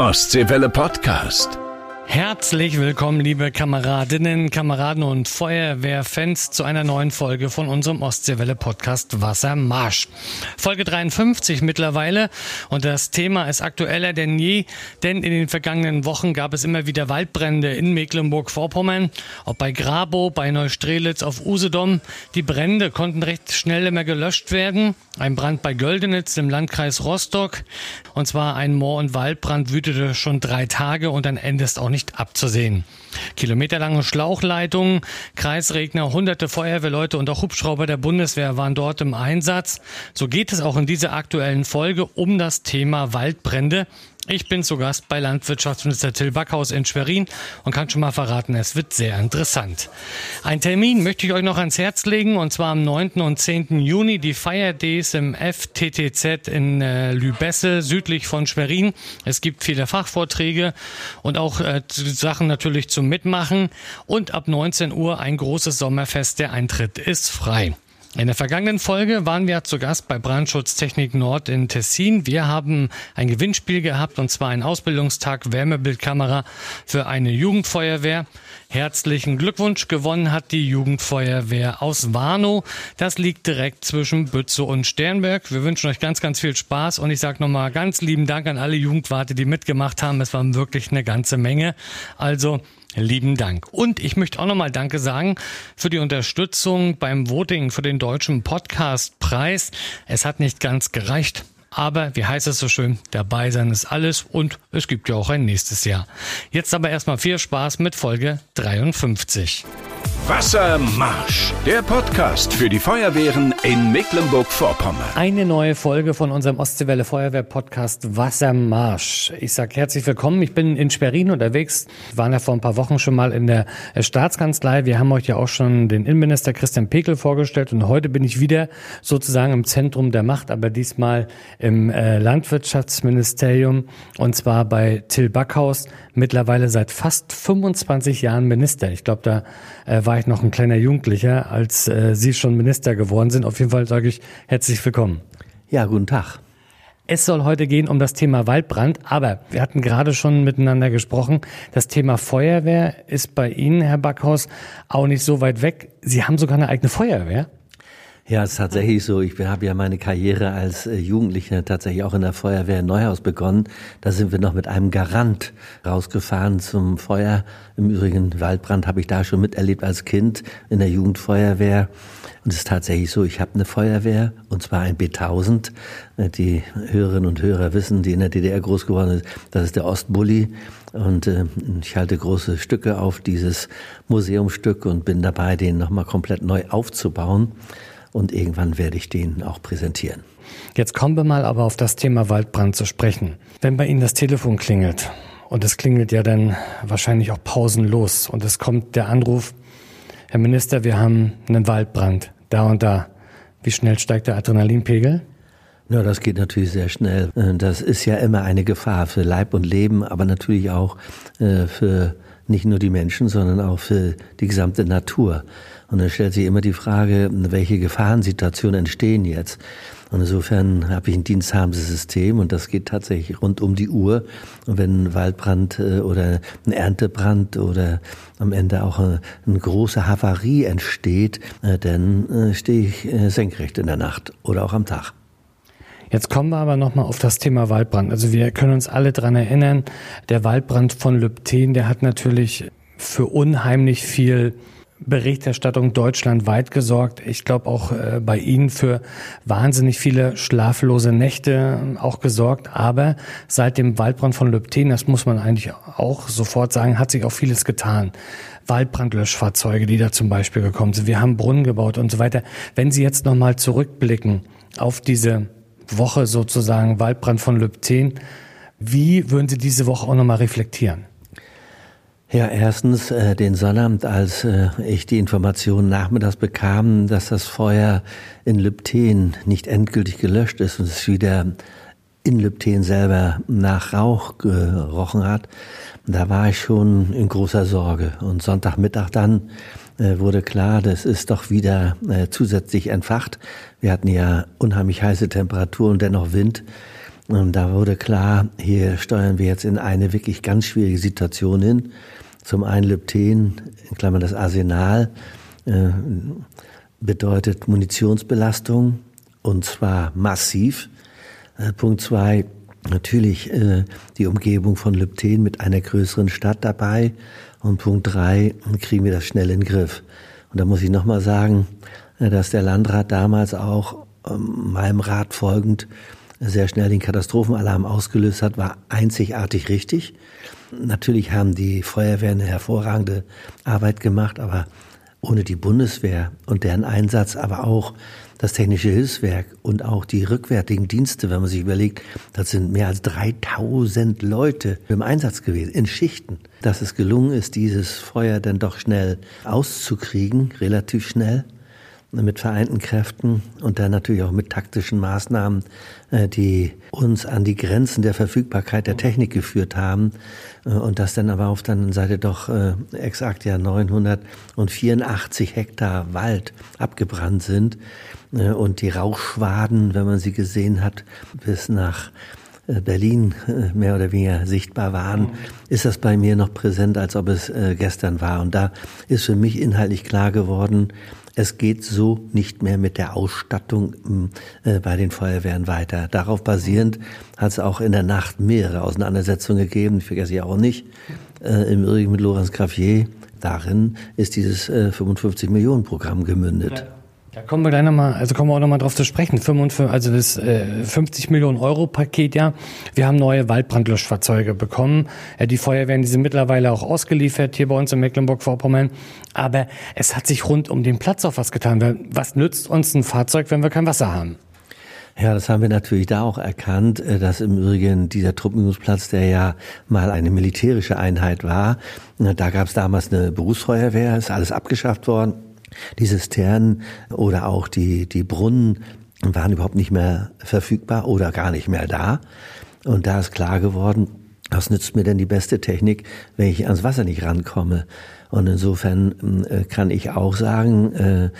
Ostseewelle Podcast. Herzlich willkommen, liebe Kameradinnen, Kameraden und Feuerwehrfans zu einer neuen Folge von unserem Ostseewelle Podcast Wassermarsch. Folge 53 mittlerweile und das Thema ist aktueller denn je, denn in den vergangenen Wochen gab es immer wieder Waldbrände in Mecklenburg-Vorpommern, ob bei Grabow, bei Neustrelitz, auf Usedom. Die Brände konnten recht schnell immer gelöscht werden. Ein Brand bei Göldenitz im Landkreis Rostock und zwar ein Moor- und Waldbrand wütete schon drei Tage und ein Ende ist auch nicht nicht abzusehen. Kilometerlange Schlauchleitungen, Kreisregner, hunderte Feuerwehrleute und auch Hubschrauber der Bundeswehr waren dort im Einsatz. So geht es auch in dieser aktuellen Folge um das Thema Waldbrände. Ich bin zu Gast bei Landwirtschaftsminister Till Backhaus in Schwerin und kann schon mal verraten, es wird sehr interessant. Ein Termin möchte ich euch noch ans Herz legen und zwar am 9. und 10. Juni die Fire Days im FTTZ in äh, Lübesse südlich von Schwerin. Es gibt viele Fachvorträge und auch äh, Sachen natürlich zum Mitmachen und ab 19 Uhr ein großes Sommerfest. Der Eintritt ist frei. In der vergangenen Folge waren wir zu Gast bei Brandschutztechnik Nord in Tessin. Wir haben ein Gewinnspiel gehabt und zwar einen Ausbildungstag Wärmebildkamera für eine Jugendfeuerwehr. Herzlichen Glückwunsch. Gewonnen hat die Jugendfeuerwehr aus Warnow. Das liegt direkt zwischen Bützow und Sternberg. Wir wünschen euch ganz, ganz viel Spaß und ich sage nochmal ganz lieben Dank an alle Jugendwarte, die mitgemacht haben. Es waren wirklich eine ganze Menge. Also Lieben Dank. Und ich möchte auch nochmal Danke sagen für die Unterstützung beim Voting für den Deutschen Podcastpreis. Es hat nicht ganz gereicht. Aber wie heißt es so schön, dabei sein ist alles und es gibt ja auch ein nächstes Jahr. Jetzt aber erstmal viel Spaß mit Folge 53. Wassermarsch, der Podcast für die Feuerwehren in Mecklenburg-Vorpommern. Eine neue Folge von unserem Ostseewelle Feuerwehr Podcast Wassermarsch. Ich sage herzlich willkommen. Ich bin in Schwerin unterwegs. Wir waren ja vor ein paar Wochen schon mal in der Staatskanzlei. Wir haben euch ja auch schon den Innenminister Christian Pekel vorgestellt und heute bin ich wieder sozusagen im Zentrum der Macht, aber diesmal im äh, Landwirtschaftsministerium und zwar bei Till Backhaus, mittlerweile seit fast 25 Jahren Minister. Ich glaube, da äh, war ich noch ein kleiner Jugendlicher, als äh, Sie schon Minister geworden sind. Auf jeden Fall sage ich herzlich willkommen. Ja, guten Tag. Es soll heute gehen um das Thema Waldbrand, aber wir hatten gerade schon miteinander gesprochen. Das Thema Feuerwehr ist bei Ihnen, Herr Backhaus, auch nicht so weit weg. Sie haben sogar eine eigene Feuerwehr. Ja, es ist tatsächlich so. Ich habe ja meine Karriere als äh, Jugendlicher tatsächlich auch in der Feuerwehr in Neuhaus begonnen. Da sind wir noch mit einem Garant rausgefahren zum Feuer. Im Übrigen Waldbrand habe ich da schon miterlebt als Kind in der Jugendfeuerwehr. Und es ist tatsächlich so, ich habe eine Feuerwehr, und zwar ein B1000. Äh, die Hörerinnen und Hörer wissen, die in der DDR groß geworden sind, das ist der Ostbully. Und äh, ich halte große Stücke auf dieses Museumstück und bin dabei, den nochmal komplett neu aufzubauen und irgendwann werde ich den auch präsentieren. Jetzt kommen wir mal aber auf das Thema Waldbrand zu sprechen. Wenn bei Ihnen das Telefon klingelt und es klingelt ja dann wahrscheinlich auch pausenlos und es kommt der Anruf, Herr Minister, wir haben einen Waldbrand, da und da. Wie schnell steigt der Adrenalinpegel? Ja, das geht natürlich sehr schnell. Äh, das ist ja immer eine Gefahr für Leib und Leben, aber natürlich auch äh, für nicht nur die Menschen, sondern auch für die gesamte Natur. Und dann stellt sich immer die Frage, welche Gefahrensituationen entstehen jetzt. Und insofern habe ich ein Diensthabensystem und das geht tatsächlich rund um die Uhr. Und wenn ein Waldbrand äh, oder ein Erntebrand oder am Ende auch eine, eine große Havarie entsteht, äh, dann äh, stehe ich senkrecht in der Nacht oder auch am Tag. Jetzt kommen wir aber nochmal auf das Thema Waldbrand. Also wir können uns alle dran erinnern, der Waldbrand von Lübten, der hat natürlich für unheimlich viel Berichterstattung deutschlandweit gesorgt. Ich glaube auch äh, bei Ihnen für wahnsinnig viele schlaflose Nächte ähm, auch gesorgt. Aber seit dem Waldbrand von Lübten, das muss man eigentlich auch sofort sagen, hat sich auch vieles getan. Waldbrandlöschfahrzeuge, die da zum Beispiel gekommen sind. Wir haben Brunnen gebaut und so weiter. Wenn Sie jetzt nochmal zurückblicken auf diese Woche sozusagen Waldbrand von Lübten, wie würden Sie diese Woche auch nochmal reflektieren? Ja, erstens äh, den Sonnabend, als äh, ich die Information nachmittags bekam, dass das Feuer in Lübten nicht endgültig gelöscht ist und es wieder in Lübten selber nach Rauch gerochen hat, da war ich schon in großer Sorge. Und Sonntagmittag dann äh, wurde klar, das ist doch wieder äh, zusätzlich entfacht. Wir hatten ja unheimlich heiße Temperaturen und dennoch Wind. Und da wurde klar, hier steuern wir jetzt in eine wirklich ganz schwierige Situation hin. Zum einen Lypten, in Klammern das Arsenal, äh, bedeutet Munitionsbelastung und zwar massiv. Äh, Punkt zwei, natürlich äh, die Umgebung von Lypten mit einer größeren Stadt dabei. Und Punkt drei, kriegen wir das schnell in den Griff. Und da muss ich nochmal sagen, dass der Landrat damals auch ähm, meinem Rat folgend sehr schnell den Katastrophenalarm ausgelöst hat, war einzigartig richtig. Natürlich haben die Feuerwehren eine hervorragende Arbeit gemacht, aber ohne die Bundeswehr und deren Einsatz, aber auch das Technische Hilfswerk und auch die rückwärtigen Dienste, wenn man sich überlegt, das sind mehr als 3000 Leute im Einsatz gewesen, in Schichten. Dass es gelungen ist, dieses Feuer dann doch schnell auszukriegen, relativ schnell, mit vereinten Kräften und dann natürlich auch mit taktischen Maßnahmen, äh, die uns an die Grenzen der Verfügbarkeit der Technik geführt haben äh, und das dann aber auf der anderen Seite doch äh, exakt ja 984 Hektar Wald abgebrannt sind und die Rauchschwaden, wenn man sie gesehen hat, bis nach Berlin mehr oder weniger sichtbar waren, ist das bei mir noch präsent, als ob es gestern war. Und da ist für mich inhaltlich klar geworden, es geht so nicht mehr mit der Ausstattung hm, äh, bei den Feuerwehren weiter. Darauf basierend hat es auch in der Nacht mehrere Auseinandersetzungen gegeben, ich vergesse ich auch nicht, äh, im Übrigen mit Lorenz Graffier. Darin ist dieses äh, 55 Millionen Programm gemündet. Ja. Da kommen wir gleich nochmal, also kommen wir auch nochmal drauf zu sprechen. 55, also das äh, 50 Millionen Euro Paket, ja. Wir haben neue Waldbrandlöschfahrzeuge bekommen. Ja, die Feuerwehren, die sind mittlerweile auch ausgeliefert hier bei uns in Mecklenburg-Vorpommern. Aber es hat sich rund um den Platz auch was getan. Was nützt uns ein Fahrzeug, wenn wir kein Wasser haben? Ja, das haben wir natürlich da auch erkannt, äh, dass im Übrigen dieser Truppenübungsplatz, der ja mal eine militärische Einheit war, da gab es damals eine Berufsfeuerwehr, ist alles abgeschafft worden. Die Zisternen oder auch die, die Brunnen waren überhaupt nicht mehr verfügbar oder gar nicht mehr da. Und da ist klar geworden, was nützt mir denn die beste Technik, wenn ich ans Wasser nicht rankomme? Und insofern äh, kann ich auch sagen, äh,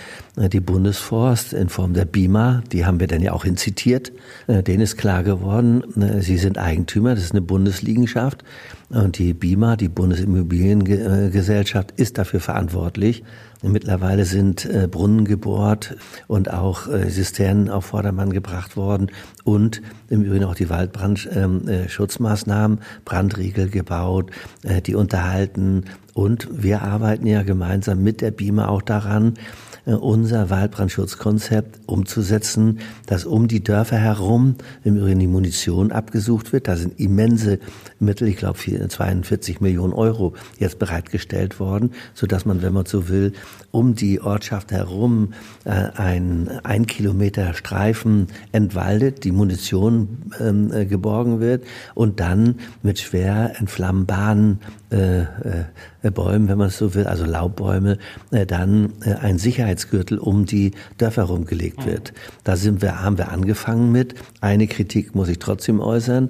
die Bundesforst in Form der BIMA, die haben wir dann ja auch inzitiert, äh, denen ist klar geworden, sie sind Eigentümer, das ist eine Bundesliegenschaft. Und die BIMA, die Bundesimmobiliengesellschaft, ist dafür verantwortlich, Mittlerweile sind Brunnen gebohrt und auch Zisternen auf Vordermann gebracht worden und im Übrigen auch die Waldbrandschutzmaßnahmen, ähm, äh, Brandriegel gebaut, die unterhalten und wir arbeiten ja gemeinsam mit der BIMA auch daran, äh, unser Waldbrandschutzkonzept umzusetzen, dass um die Dörfer herum im Übrigen die Munition abgesucht wird. Da sind immense Mittel, ich glaube 42 Millionen Euro jetzt bereitgestellt worden, so dass man, wenn man so will, um die Ortschaft herum äh, ein ein Kilometer Streifen entwaldet, die Munition ähm, äh, geborgen wird und dann mit schwer entflammbaren äh, äh, Bäumen, wenn man es so will, also Laubbäume, äh, dann äh, ein Sicherheitsgürtel um die Dörfer rumgelegt wird. Da sind wir, haben wir angefangen mit. Eine Kritik muss ich trotzdem äußern.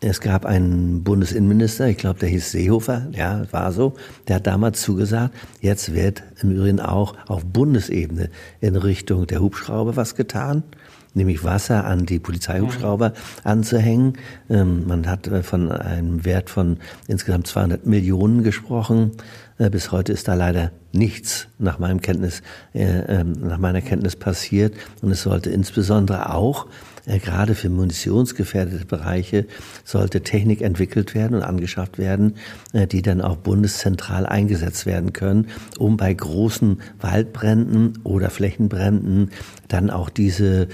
Es gab einen Bundesinnenminister, ich glaube, der hieß Seehofer, ja, war so, der hat damals zugesagt, jetzt wird im Übrigen auch auf Bundesebene in Richtung der Hubschrauber was getan nämlich Wasser an die Polizeihubschrauber anzuhängen. Ähm, man hat äh, von einem Wert von insgesamt 200 Millionen gesprochen. Äh, bis heute ist da leider nichts nach meinem Kenntnis, äh, ähm, nach meiner Kenntnis passiert. Und es sollte insbesondere auch äh, gerade für munitionsgefährdete Bereiche sollte Technik entwickelt werden und angeschafft werden, äh, die dann auch bundeszentral eingesetzt werden können, um bei großen Waldbränden oder Flächenbränden dann auch diese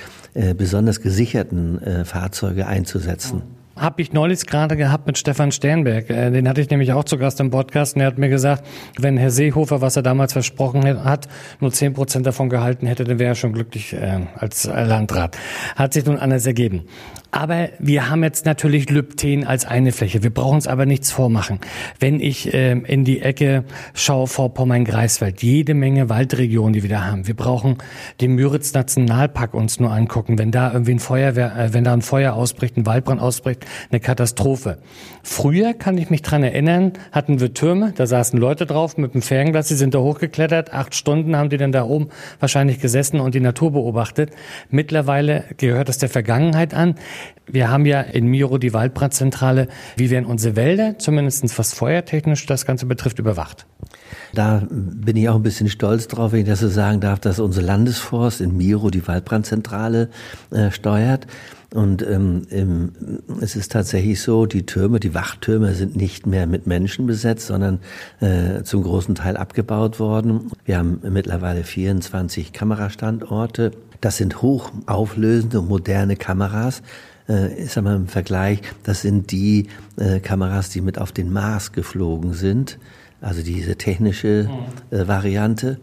besonders gesicherten Fahrzeuge einzusetzen habe ich neulich gerade gehabt mit Stefan Sternberg. Äh, den hatte ich nämlich auch zu Gast im Podcast und er hat mir gesagt, wenn Herr Seehofer, was er damals versprochen hat, nur zehn Prozent davon gehalten hätte, dann wäre er schon glücklich äh, als Landrat. Hat sich nun anders ergeben. Aber wir haben jetzt natürlich Lypten als eine Fläche. Wir brauchen uns aber nichts vormachen. Wenn ich äh, in die Ecke schaue vor Pommern-Greifswald, jede Menge Waldregionen, die wir da haben. Wir brauchen den Müritz Nationalpark uns nur angucken. Wenn da irgendwie ein Feuerwehr, äh, wenn da ein Feuer ausbricht, ein Waldbrand ausbricht, eine Katastrophe. Früher kann ich mich dran erinnern, hatten wir Türme, da saßen Leute drauf mit dem Fernglas, die sind da hochgeklettert, acht Stunden haben die dann da oben wahrscheinlich gesessen und die Natur beobachtet. Mittlerweile gehört das der Vergangenheit an. Wir haben ja in Miro die Waldbrandzentrale. Wie werden unsere Wälder, zumindest was feuertechnisch das Ganze betrifft, überwacht? Da bin ich auch ein bisschen stolz drauf, wenn ich das so sagen darf, dass unsere Landesforst in Miro die Waldbrandzentrale äh, steuert. Und ähm, es ist tatsächlich so, die Türme, die Wachtürme sind nicht mehr mit Menschen besetzt, sondern äh, zum großen Teil abgebaut worden. Wir haben mittlerweile 24 Kamerastandorte. Das sind hochauflösende moderne Kameras. Äh, ich sag mal im Vergleich, das sind die äh, Kameras, die mit auf den Mars geflogen sind. Also diese technische mhm. äh, Variante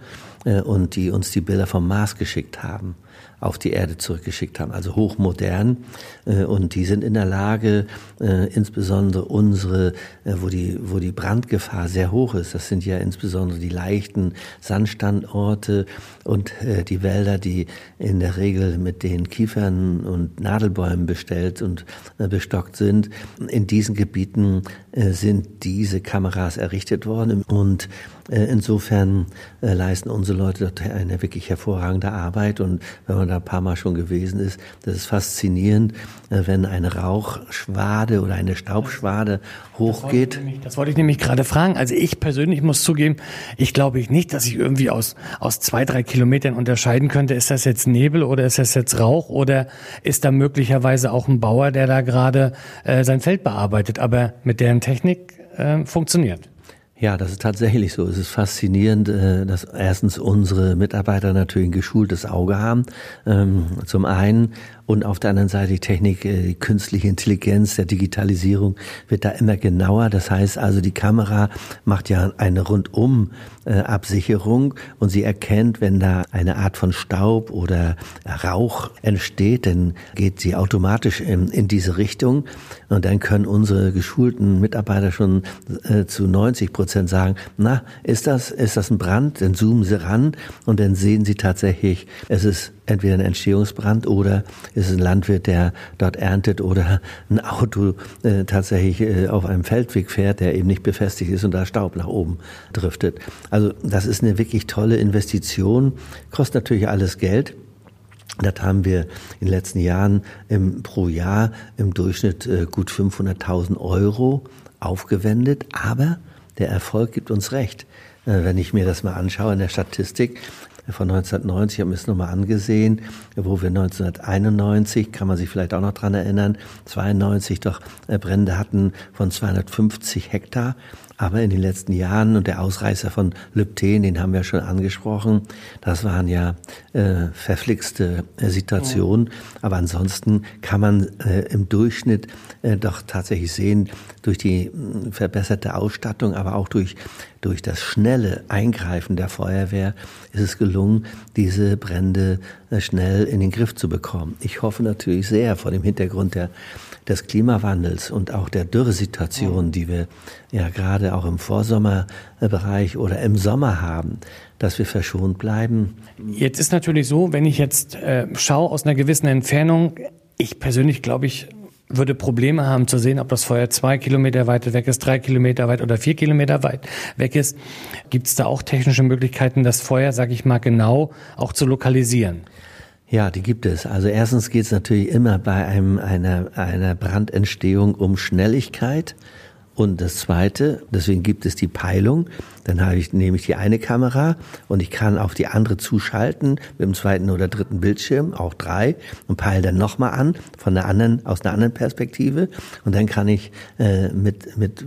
äh, und die uns die Bilder vom Mars geschickt haben auf die Erde zurückgeschickt haben, also hochmodern. Äh, und die sind in der Lage, äh, insbesondere unsere, äh, wo die, wo die Brandgefahr sehr hoch ist, das sind ja insbesondere die leichten Sandstandorte und die Wälder, die in der Regel mit den Kiefern und Nadelbäumen bestellt und bestockt sind. In diesen Gebieten sind diese Kameras errichtet worden und insofern leisten unsere Leute dort eine wirklich hervorragende Arbeit und wenn man man da ein paar Mal schon gewesen ist. Das ist faszinierend, äh, wenn eine Rauchschwade oder eine Staubschwade hochgeht. Das wollte, nämlich, das wollte ich nämlich gerade fragen. Also ich persönlich muss zugeben, ich glaube nicht, dass ich irgendwie aus, aus zwei, drei Kilometern unterscheiden könnte, ist das jetzt Nebel oder ist das jetzt Rauch oder ist da möglicherweise auch ein Bauer, der da gerade äh, sein Feld bearbeitet. Aber mit deren Technik äh, funktioniert. Ja, das ist tatsächlich so. Es ist faszinierend, äh, dass erstens unsere Mitarbeiter natürlich ein geschultes Auge haben. Ähm, zum einen und auf der anderen Seite die Technik, äh, die künstliche Intelligenz, der Digitalisierung wird da immer genauer. Das heißt also, die Kamera macht ja eine rundum äh, Absicherung und sie erkennt, wenn da eine Art von Staub oder Rauch entsteht, dann geht sie automatisch in, in diese Richtung und dann können unsere geschulten Mitarbeiter schon äh, zu 90 Prozent sagen, na, ist das, ist das ein Brand? Dann zoomen sie ran und dann sehen sie tatsächlich, es ist entweder ein Entstehungsbrand oder ist es ein Landwirt, der dort erntet oder ein Auto äh, tatsächlich äh, auf einem Feldweg fährt, der eben nicht befestigt ist und da Staub nach oben driftet. Also das ist eine wirklich tolle Investition, kostet natürlich alles Geld. Das haben wir in den letzten Jahren im, pro Jahr im Durchschnitt äh, gut 500.000 Euro aufgewendet, aber der Erfolg gibt uns recht. Äh, wenn ich mir das mal anschaue in der Statistik, von 1990, habe mir das nochmal angesehen, wo wir 1991, kann man sich vielleicht auch noch dran erinnern, 92 doch äh, Brände hatten von 250 Hektar. Aber in den letzten Jahren und der Ausreißer von Lübten, den haben wir schon angesprochen, das waren ja äh, verflixte äh, Situationen. Ja. Aber ansonsten kann man äh, im Durchschnitt äh, doch tatsächlich sehen, durch die äh, verbesserte Ausstattung, aber auch durch, durch das schnelle Eingreifen der Feuerwehr ist es gelungen, diese Brände äh, schnell in den Griff zu bekommen. Ich hoffe natürlich sehr vor dem Hintergrund der des Klimawandels und auch der Dürresituation, die wir ja gerade auch im Vorsommerbereich oder im Sommer haben, dass wir verschont bleiben. Jetzt ist natürlich so, wenn ich jetzt äh, schaue aus einer gewissen Entfernung, ich persönlich glaube ich, würde Probleme haben zu sehen, ob das Feuer zwei Kilometer weit weg ist, drei Kilometer weit oder vier Kilometer weit weg ist. Gibt es da auch technische Möglichkeiten, das Feuer, sage ich mal, genau auch zu lokalisieren? Ja, die gibt es. Also erstens geht es natürlich immer bei einem, einer, einer Brandentstehung um Schnelligkeit. Und das Zweite, deswegen gibt es die Peilung. Dann habe ich, nehme ich die eine Kamera und ich kann auf die andere zuschalten mit dem zweiten oder dritten Bildschirm, auch drei, und peile dann nochmal an von der anderen, aus einer anderen Perspektive. Und dann kann ich äh, mit, mit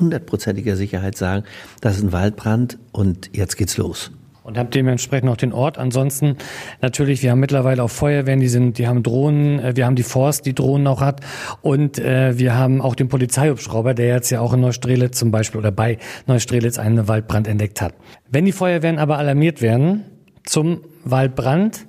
hundertprozentiger Sicherheit sagen, das ist ein Waldbrand und jetzt geht's los und habt dementsprechend auch den Ort. Ansonsten natürlich, wir haben mittlerweile auch Feuerwehren, die sind, die haben Drohnen, äh, wir haben die Forst, die Drohnen auch hat und äh, wir haben auch den Polizeihubschrauber, der jetzt ja auch in Neustrelitz zum Beispiel oder bei Neustrelitz einen Waldbrand entdeckt hat. Wenn die Feuerwehren aber alarmiert werden zum Waldbrand,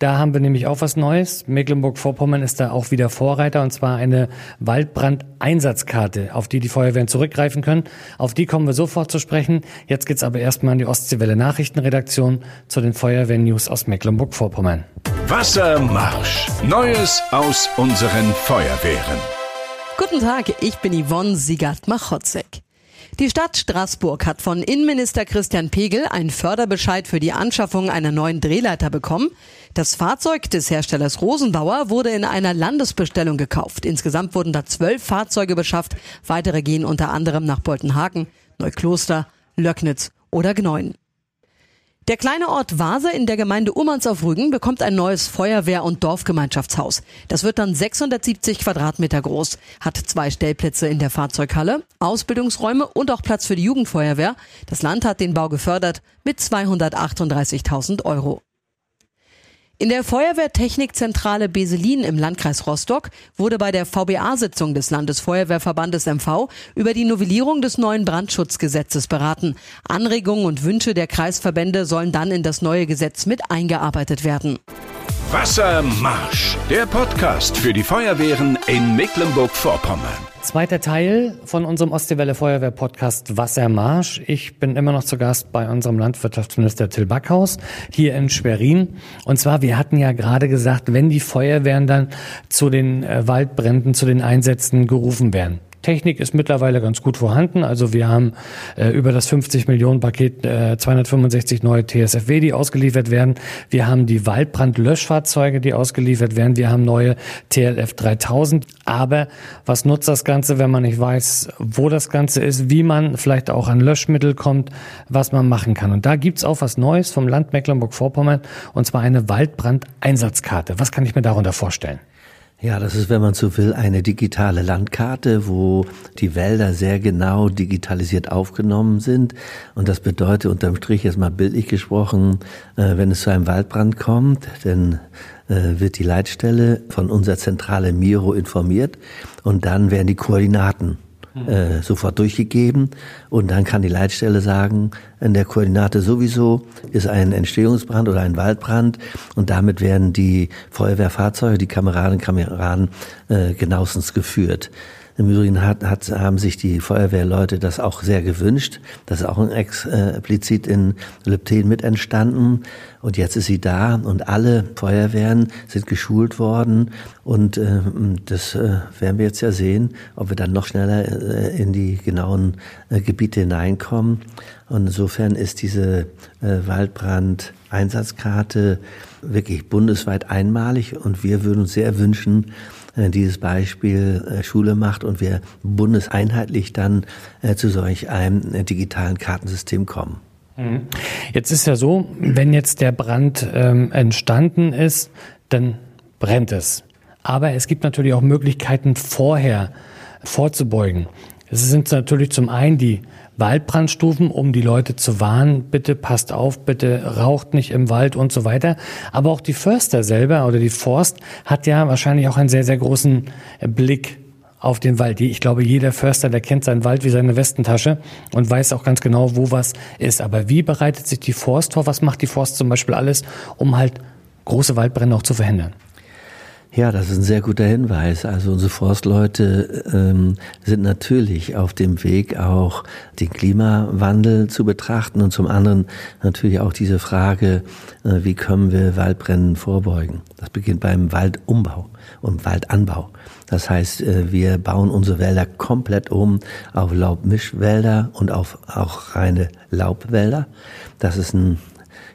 da haben wir nämlich auch was Neues. Mecklenburg-Vorpommern ist da auch wieder Vorreiter und zwar eine Waldbrandeinsatzkarte, auf die die Feuerwehren zurückgreifen können. Auf die kommen wir sofort zu sprechen. Jetzt geht's aber erstmal an die Ostseewelle Nachrichtenredaktion zu den Feuerwehr-News aus Mecklenburg-Vorpommern. Wassermarsch. Neues aus unseren Feuerwehren. Guten Tag, ich bin Yvonne Siegert-Machotzek. Die Stadt Straßburg hat von Innenminister Christian Pegel einen Förderbescheid für die Anschaffung einer neuen Drehleiter bekommen. Das Fahrzeug des Herstellers Rosenbauer wurde in einer Landesbestellung gekauft. Insgesamt wurden da zwölf Fahrzeuge beschafft. Weitere gehen unter anderem nach Boltenhagen, Neukloster, Löcknitz oder Gneuen. Der kleine Ort Vase in der Gemeinde Ummanz auf Rügen bekommt ein neues Feuerwehr- und Dorfgemeinschaftshaus. Das wird dann 670 Quadratmeter groß, hat zwei Stellplätze in der Fahrzeughalle, Ausbildungsräume und auch Platz für die Jugendfeuerwehr. Das Land hat den Bau gefördert mit 238.000 Euro. In der Feuerwehrtechnikzentrale Beselin im Landkreis Rostock wurde bei der VBA-Sitzung des Landesfeuerwehrverbandes MV über die Novellierung des neuen Brandschutzgesetzes beraten. Anregungen und Wünsche der Kreisverbände sollen dann in das neue Gesetz mit eingearbeitet werden. Wassermarsch, der Podcast für die Feuerwehren in Mecklenburg-Vorpommern. Zweiter Teil von unserem Ostseewelle Feuerwehr Podcast Wassermarsch. Ich bin immer noch zu Gast bei unserem Landwirtschaftsminister Till Backhaus hier in Schwerin. Und zwar, wir hatten ja gerade gesagt, wenn die Feuerwehren dann zu den äh, Waldbränden, zu den Einsätzen gerufen werden. Technik ist mittlerweile ganz gut vorhanden. Also wir haben äh, über das 50 Millionen Paket äh, 265 neue TSFW, die ausgeliefert werden. Wir haben die Waldbrandlöschfahrzeuge, die ausgeliefert werden. Wir haben neue TLF 3000. Aber was nutzt das Ganze, wenn man nicht weiß, wo das Ganze ist, wie man vielleicht auch an Löschmittel kommt, was man machen kann. Und da gibt's auch was Neues vom Land Mecklenburg-Vorpommern, und zwar eine Waldbrandeinsatzkarte. Was kann ich mir darunter vorstellen? Ja, das ist, wenn man so will, eine digitale Landkarte, wo die Wälder sehr genau digitalisiert aufgenommen sind. Und das bedeutet unterm Strich jetzt mal bildlich gesprochen, äh, wenn es zu einem Waldbrand kommt, dann äh, wird die Leitstelle von unserer Zentrale Miro informiert und dann werden die Koordinaten äh, sofort durchgegeben und dann kann die Leitstelle sagen, in der Koordinate sowieso ist ein Entstehungsbrand oder ein Waldbrand und damit werden die Feuerwehrfahrzeuge, die Kameraden Kameraden äh, genauestens geführt. Im Übrigen hat, hat, haben sich die Feuerwehrleute das auch sehr gewünscht. Das ist auch explizit in Lepten mit entstanden. Und jetzt ist sie da und alle Feuerwehren sind geschult worden. Und äh, das äh, werden wir jetzt ja sehen, ob wir dann noch schneller äh, in die genauen äh, Gebiete hineinkommen. Und insofern ist diese äh, Waldbrand-Einsatzkarte wirklich bundesweit einmalig. Und wir würden uns sehr wünschen, äh, dieses Beispiel äh, Schule macht und wir bundeseinheitlich dann äh, zu solch einem digitalen Kartensystem kommen. Mhm. Jetzt ist ja so, wenn jetzt der Brand ähm, entstanden ist, dann brennt es. Aber es gibt natürlich auch Möglichkeiten vorher vorzubeugen. Es sind natürlich zum einen die Waldbrandstufen, um die Leute zu warnen, bitte passt auf, bitte raucht nicht im Wald und so weiter. Aber auch die Förster selber oder die Forst hat ja wahrscheinlich auch einen sehr, sehr großen Blick auf den Wald. Ich glaube, jeder Förster, der kennt seinen Wald wie seine Westentasche und weiß auch ganz genau, wo was ist. Aber wie bereitet sich die Forst vor? Was macht die Forst zum Beispiel alles, um halt große Waldbrände auch zu verhindern? Ja, das ist ein sehr guter Hinweis. Also unsere Forstleute ähm, sind natürlich auf dem Weg, auch den Klimawandel zu betrachten und zum anderen natürlich auch diese Frage, äh, wie können wir Waldbrennen vorbeugen. Das beginnt beim Waldumbau und Waldanbau. Das heißt, äh, wir bauen unsere Wälder komplett um auf Laubmischwälder und auf auch reine Laubwälder. Das ist ein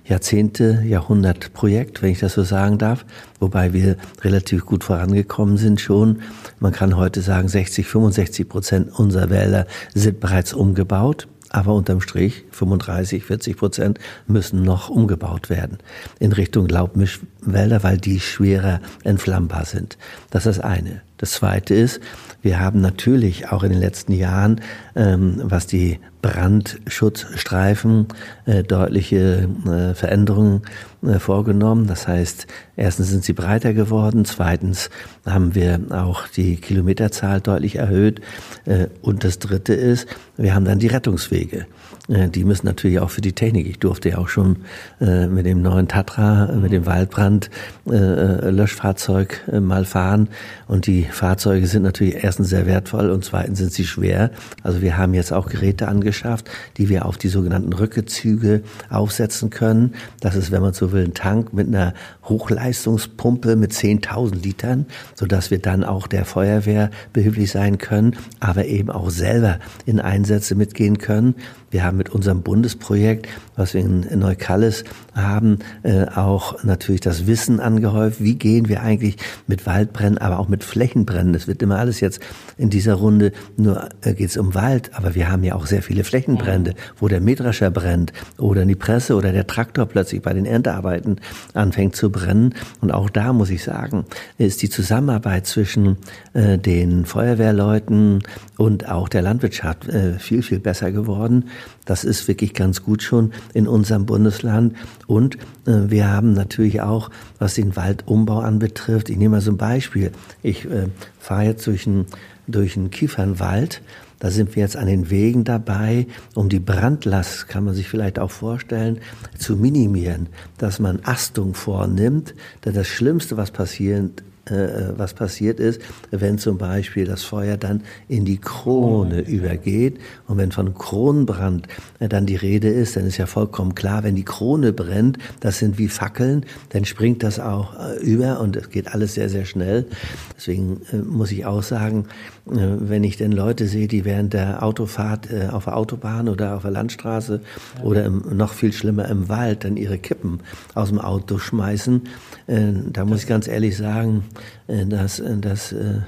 Jahrzehnte, Jahrhundertprojekt, wenn ich das so sagen darf, wobei wir relativ gut vorangekommen sind schon. Man kann heute sagen, 60, 65 Prozent unserer Wälder sind bereits umgebaut. Aber unterm Strich 35, 40 Prozent müssen noch umgebaut werden in Richtung Laubmischwälder, weil die schwerer entflammbar sind. Das ist das eine. Das zweite ist, wir haben natürlich auch in den letzten Jahren, ähm, was die Brandschutzstreifen äh, deutliche äh, Veränderungen äh, vorgenommen. Das heißt, erstens sind sie breiter geworden, zweitens haben wir auch die Kilometerzahl deutlich erhöht äh, und das dritte ist, wir haben dann die Rettungswege. Äh, die müssen natürlich auch für die Technik. Ich durfte ja auch schon äh, mit dem neuen Tatra, mit dem Waldbrand Brandlöschfahrzeug äh, mal fahren. Und die Fahrzeuge sind natürlich erstens sehr wertvoll und zweitens sind sie schwer. Also wir haben jetzt auch Geräte angeschafft, die wir auf die sogenannten Rückezüge aufsetzen können. Das ist, wenn man so will, ein Tank mit einer Hochleistungspumpe mit 10.000 Litern, sodass wir dann auch der Feuerwehr behilflich sein können, aber eben auch selber in Einsätze mitgehen können. Wir haben mit unserem Bundesprojekt, was wir in Neukallis haben, äh, auch natürlich das Wissen angehäuft. Wie gehen wir eigentlich mit Waldbrennen, aber auch mit Flächenbrennen? Es wird immer alles jetzt in dieser Runde nur äh, geht es um Wald, aber wir haben ja auch sehr viele Flächenbrände, wo der Mähdrescher brennt oder die Presse oder der Traktor plötzlich bei den Erntearbeiten anfängt zu brennen. Und auch da muss ich sagen, ist die Zusammenarbeit zwischen äh, den Feuerwehrleuten und auch der Landwirtschaft viel, viel besser geworden. Das ist wirklich ganz gut schon in unserem Bundesland. Und äh, wir haben natürlich auch, was den Waldumbau anbetrifft, ich nehme mal so ein Beispiel. Ich äh, fahre jetzt durch einen durch einen Kiefernwald. Da sind wir jetzt an den Wegen dabei, um die Brandlast, kann man sich vielleicht auch vorstellen, zu minimieren, dass man Astung vornimmt. Denn das Schlimmste, was passieren was passiert ist, wenn zum Beispiel das Feuer dann in die Krone übergeht und wenn von Kronbrand äh, dann die Rede ist, dann ist ja vollkommen klar, wenn die Krone brennt, das sind wie Fackeln, dann springt das auch äh, über und es geht alles sehr, sehr schnell. Deswegen muss ich auch sagen, wenn ich denn Leute sehe, die während der Autofahrt auf der Autobahn oder auf der Landstraße oder im, noch viel schlimmer im Wald dann ihre Kippen aus dem Auto schmeißen, da muss ich ganz ehrlich sagen, äh, das, äh, äh,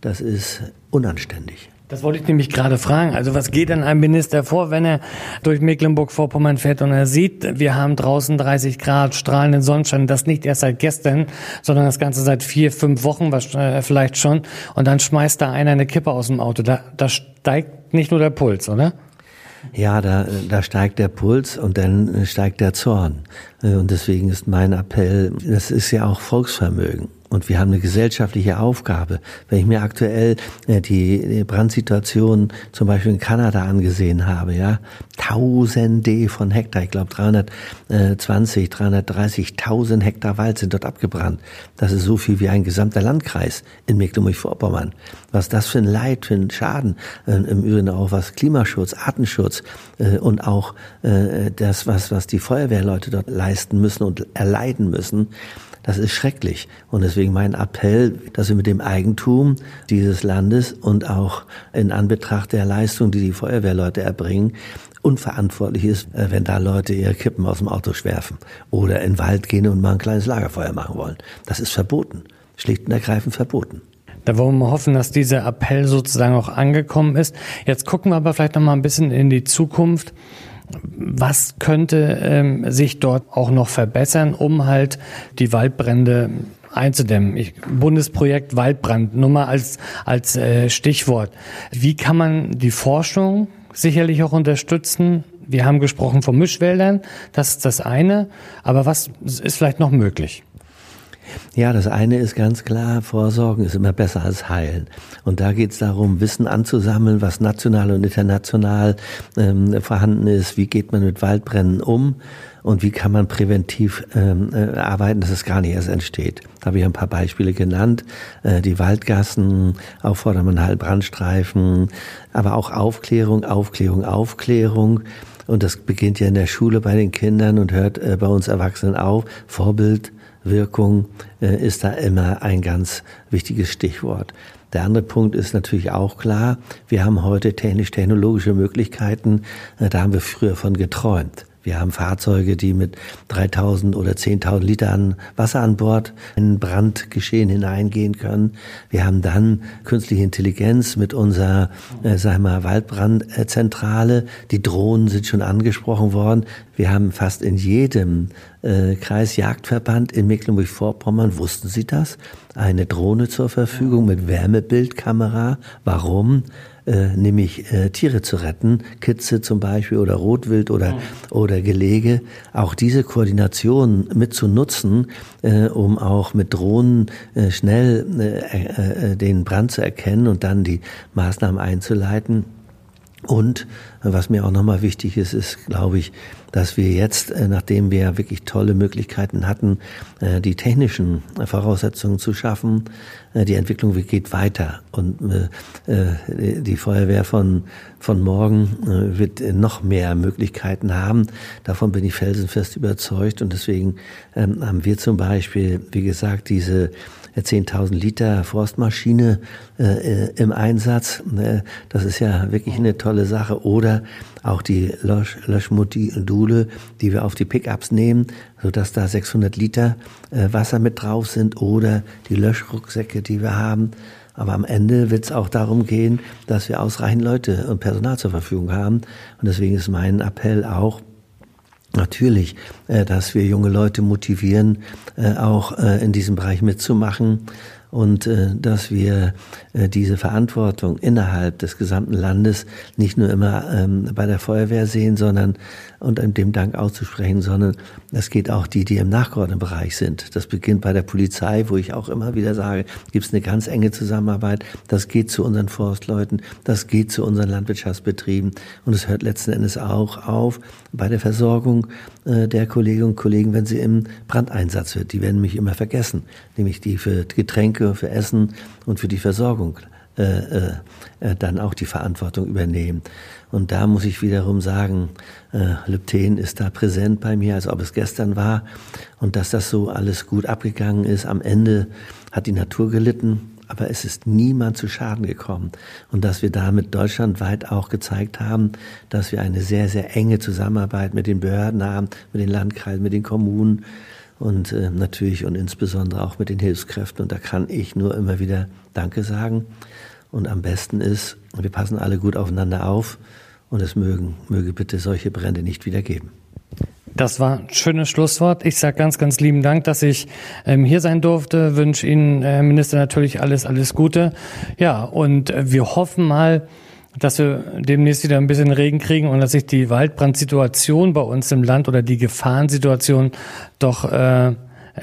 das ist unanständig. Das wollte ich nämlich gerade fragen. Also was geht denn einem Minister vor, wenn er durch Mecklenburg-Vorpommern fährt und er sieht, wir haben draußen 30 Grad, strahlenden Sonnenschein, das nicht erst seit gestern, sondern das Ganze seit vier, fünf Wochen vielleicht schon. Und dann schmeißt da einer eine Kippe aus dem Auto. Da, da steigt nicht nur der Puls, oder? Ja, da, da steigt der Puls und dann steigt der Zorn. Und deswegen ist mein Appell, das ist ja auch Volksvermögen. Und wir haben eine gesellschaftliche Aufgabe. Wenn ich mir aktuell äh, die Brandsituation zum Beispiel in Kanada angesehen habe, ja, Tausende von Hektar, ich glaube 320, 330.000 Hektar Wald sind dort abgebrannt. Das ist so viel wie ein gesamter Landkreis in Mecklenburg-Vorpommern. Was das für ein Leid, für ein Schaden, äh, im Übrigen auch was Klimaschutz, Artenschutz äh, und auch das, was, was die Feuerwehrleute dort leisten müssen und erleiden müssen, das ist schrecklich. Und deswegen mein Appell, dass wir mit dem Eigentum dieses Landes und auch in Anbetracht der Leistung, die die Feuerwehrleute erbringen, unverantwortlich ist, äh, wenn da Leute ihre Kippen aus dem Auto schwerfen oder in den Wald gehen und mal ein kleines Lagerfeuer machen wollen. Das ist verboten. Schlicht und ergreifend verboten. Da wollen wir hoffen, dass dieser Appell sozusagen auch angekommen ist. Jetzt gucken wir aber vielleicht noch mal ein bisschen in die Zukunft. Was könnte ähm, sich dort auch noch verbessern, um halt die Waldbrände einzudämmen. Ich, Bundesprojekt Waldbrand, nur mal als, als äh, Stichwort. Wie kann man die Forschung sicherlich auch unterstützen? Wir haben gesprochen von Mischwäldern, das ist das eine. Aber was ist vielleicht noch möglich? Ja, das eine ist ganz klar, Vorsorgen ist immer besser als heilen. Und da geht es darum, Wissen anzusammeln, was national und international ähm, vorhanden ist. Wie geht man mit Waldbrennen um? Und wie kann man präventiv ähm, äh, arbeiten, dass es gar nicht erst entsteht? Da habe ich ein paar Beispiele genannt. Äh, die Waldgassen, auf Vordermann Brandstreifen, aber auch Aufklärung, Aufklärung, Aufklärung. Und das beginnt ja in der Schule bei den Kindern und hört äh, bei uns Erwachsenen auf. Vorbild, Wirkung äh, ist da immer ein ganz wichtiges Stichwort. Der andere Punkt ist natürlich auch klar, wir haben heute technisch-technologische Möglichkeiten, äh, da haben wir früher von geträumt. Wir haben Fahrzeuge, die mit 3000 oder 10.000 Litern Wasser an Bord in Brandgeschehen hineingehen können. Wir haben dann künstliche Intelligenz mit unserer, äh, sagen wir mal, Waldbrandzentrale. Die Drohnen sind schon angesprochen worden. Wir haben fast in jedem äh, Kreisjagdverband in Mecklenburg-Vorpommern, wussten Sie das? Eine Drohne zur Verfügung mit Wärmebildkamera. Warum? Äh, nämlich äh, Tiere zu retten, Kitze zum Beispiel oder Rotwild oder, mhm. oder Gelege, auch diese Koordination mit zu nutzen, äh, um auch mit Drohnen äh, schnell äh, äh, den Brand zu erkennen und dann die Maßnahmen einzuleiten. Und was mir auch nochmal wichtig ist, ist, glaube ich, dass wir jetzt, äh, nachdem wir wirklich tolle Möglichkeiten hatten, äh, die technischen Voraussetzungen zu schaffen, äh, die Entwicklung geht weiter und die Feuerwehr von, von morgen wird noch mehr Möglichkeiten haben. Davon bin ich felsenfest überzeugt und deswegen ähm, haben wir zum Beispiel, wie gesagt, diese 10.000 Liter Forstmaschine äh, im Einsatz. Äh, das ist ja wirklich eine tolle Sache. Oder auch die Lösch Löschmodule, die wir auf die Pickups nehmen, sodass da 600 Liter äh, Wasser mit drauf sind. Oder die Löschrucksäcke, die wir haben. Aber am Ende wird es auch darum gehen, dass wir ausreichend Leute und Personal zur Verfügung haben. Und deswegen ist mein Appell auch, natürlich, äh, dass wir junge Leute motivieren, äh, auch äh, in diesem Bereich mitzumachen und äh, dass wir äh, diese Verantwortung innerhalb des gesamten Landes nicht nur immer ähm, bei der Feuerwehr sehen, sondern und dem Dank auszusprechen, sondern es geht auch die, die im nachgeordneten Bereich sind. Das beginnt bei der Polizei, wo ich auch immer wieder sage, gibt es eine ganz enge Zusammenarbeit. Das geht zu unseren Forstleuten, das geht zu unseren Landwirtschaftsbetrieben und es hört letzten Endes auch auf bei der Versorgung äh, der Kolleginnen und Kollegen, wenn sie im Brandeinsatz wird. Die werden mich immer vergessen, nämlich die für Getränke für, Essen und für die Versorgung äh, äh, äh, dann auch die Verantwortung übernehmen. Und da muss ich wiederum sagen, äh, Lepten ist da präsent bei mir, als ob es gestern war. Und dass das so alles gut abgegangen ist. Am Ende hat die Natur gelitten, aber es ist niemand zu Schaden gekommen. Und dass wir damit deutschlandweit auch gezeigt haben, dass wir eine sehr, sehr enge Zusammenarbeit mit den Behörden haben, mit den Landkreisen, mit den Kommunen und äh, natürlich und insbesondere auch mit den Hilfskräften. Und da kann ich nur immer wieder Danke sagen. Und am besten ist, wir passen alle gut aufeinander auf und es mögen, möge bitte solche Brände nicht wieder geben. Das war ein schönes Schlusswort. Ich sage ganz, ganz lieben Dank, dass ich ähm, hier sein durfte. Wünsche Ihnen, Herr Minister, natürlich alles, alles Gute. Ja, und äh, wir hoffen mal, dass wir demnächst wieder ein bisschen Regen kriegen und dass sich die Waldbrandsituation bei uns im Land oder die Gefahrensituation doch äh,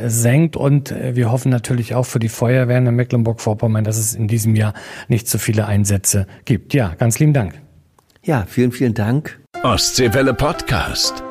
senkt. Und äh, wir hoffen natürlich auch für die Feuerwehren in Mecklenburg-Vorpommern, dass es in diesem Jahr nicht so viele Einsätze gibt. Ja, ganz lieben Dank. Ja, vielen, vielen Dank. Ostseewelle Podcast.